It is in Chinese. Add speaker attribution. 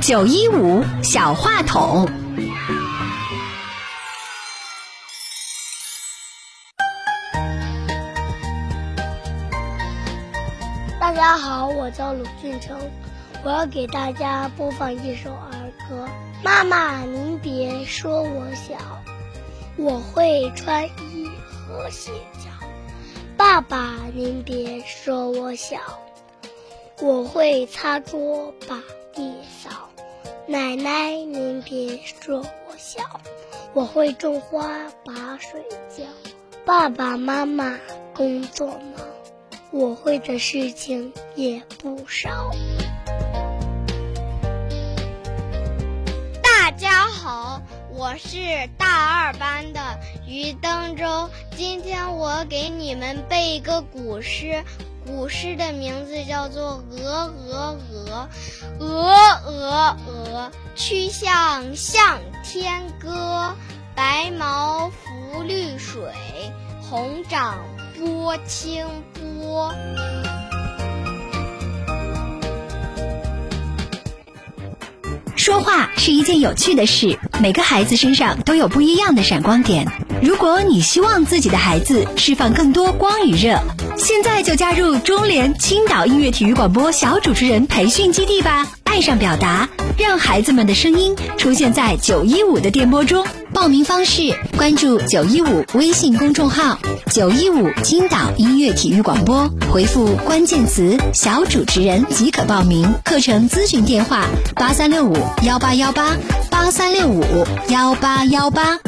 Speaker 1: 九一五小话筒，
Speaker 2: 大家好，我叫鲁俊成，我要给大家播放一首儿歌。妈妈，您别说我小，我会穿衣和鞋脚。爸爸，您别说我小，我会擦桌把地扫。奶奶，您别说我小，我会种花把水浇。爸爸妈妈工作忙，我会的事情也不少。
Speaker 3: 大家好，我是大二班的于登州。今天我给你们背一个古诗，古诗的名字叫做《鹅鹅鹅》。鹅鹅鹅，曲项向天歌。白毛浮绿水，红掌拨清波。
Speaker 1: 说话是一件有趣的事，每个孩子身上都有不一样的闪光点。如果你希望自己的孩子释放更多光与热，现在就加入中联青岛音乐体育广播小主持人培训基地吧！爱上表达，让孩子们的声音出现在九一五的电波中。报名方式：关注九一五微信公众号“九一五青岛音乐体育广播”，回复关键词“小主持人”即可报名。课程咨询电话：八三六五幺八幺八八三六五幺八幺八。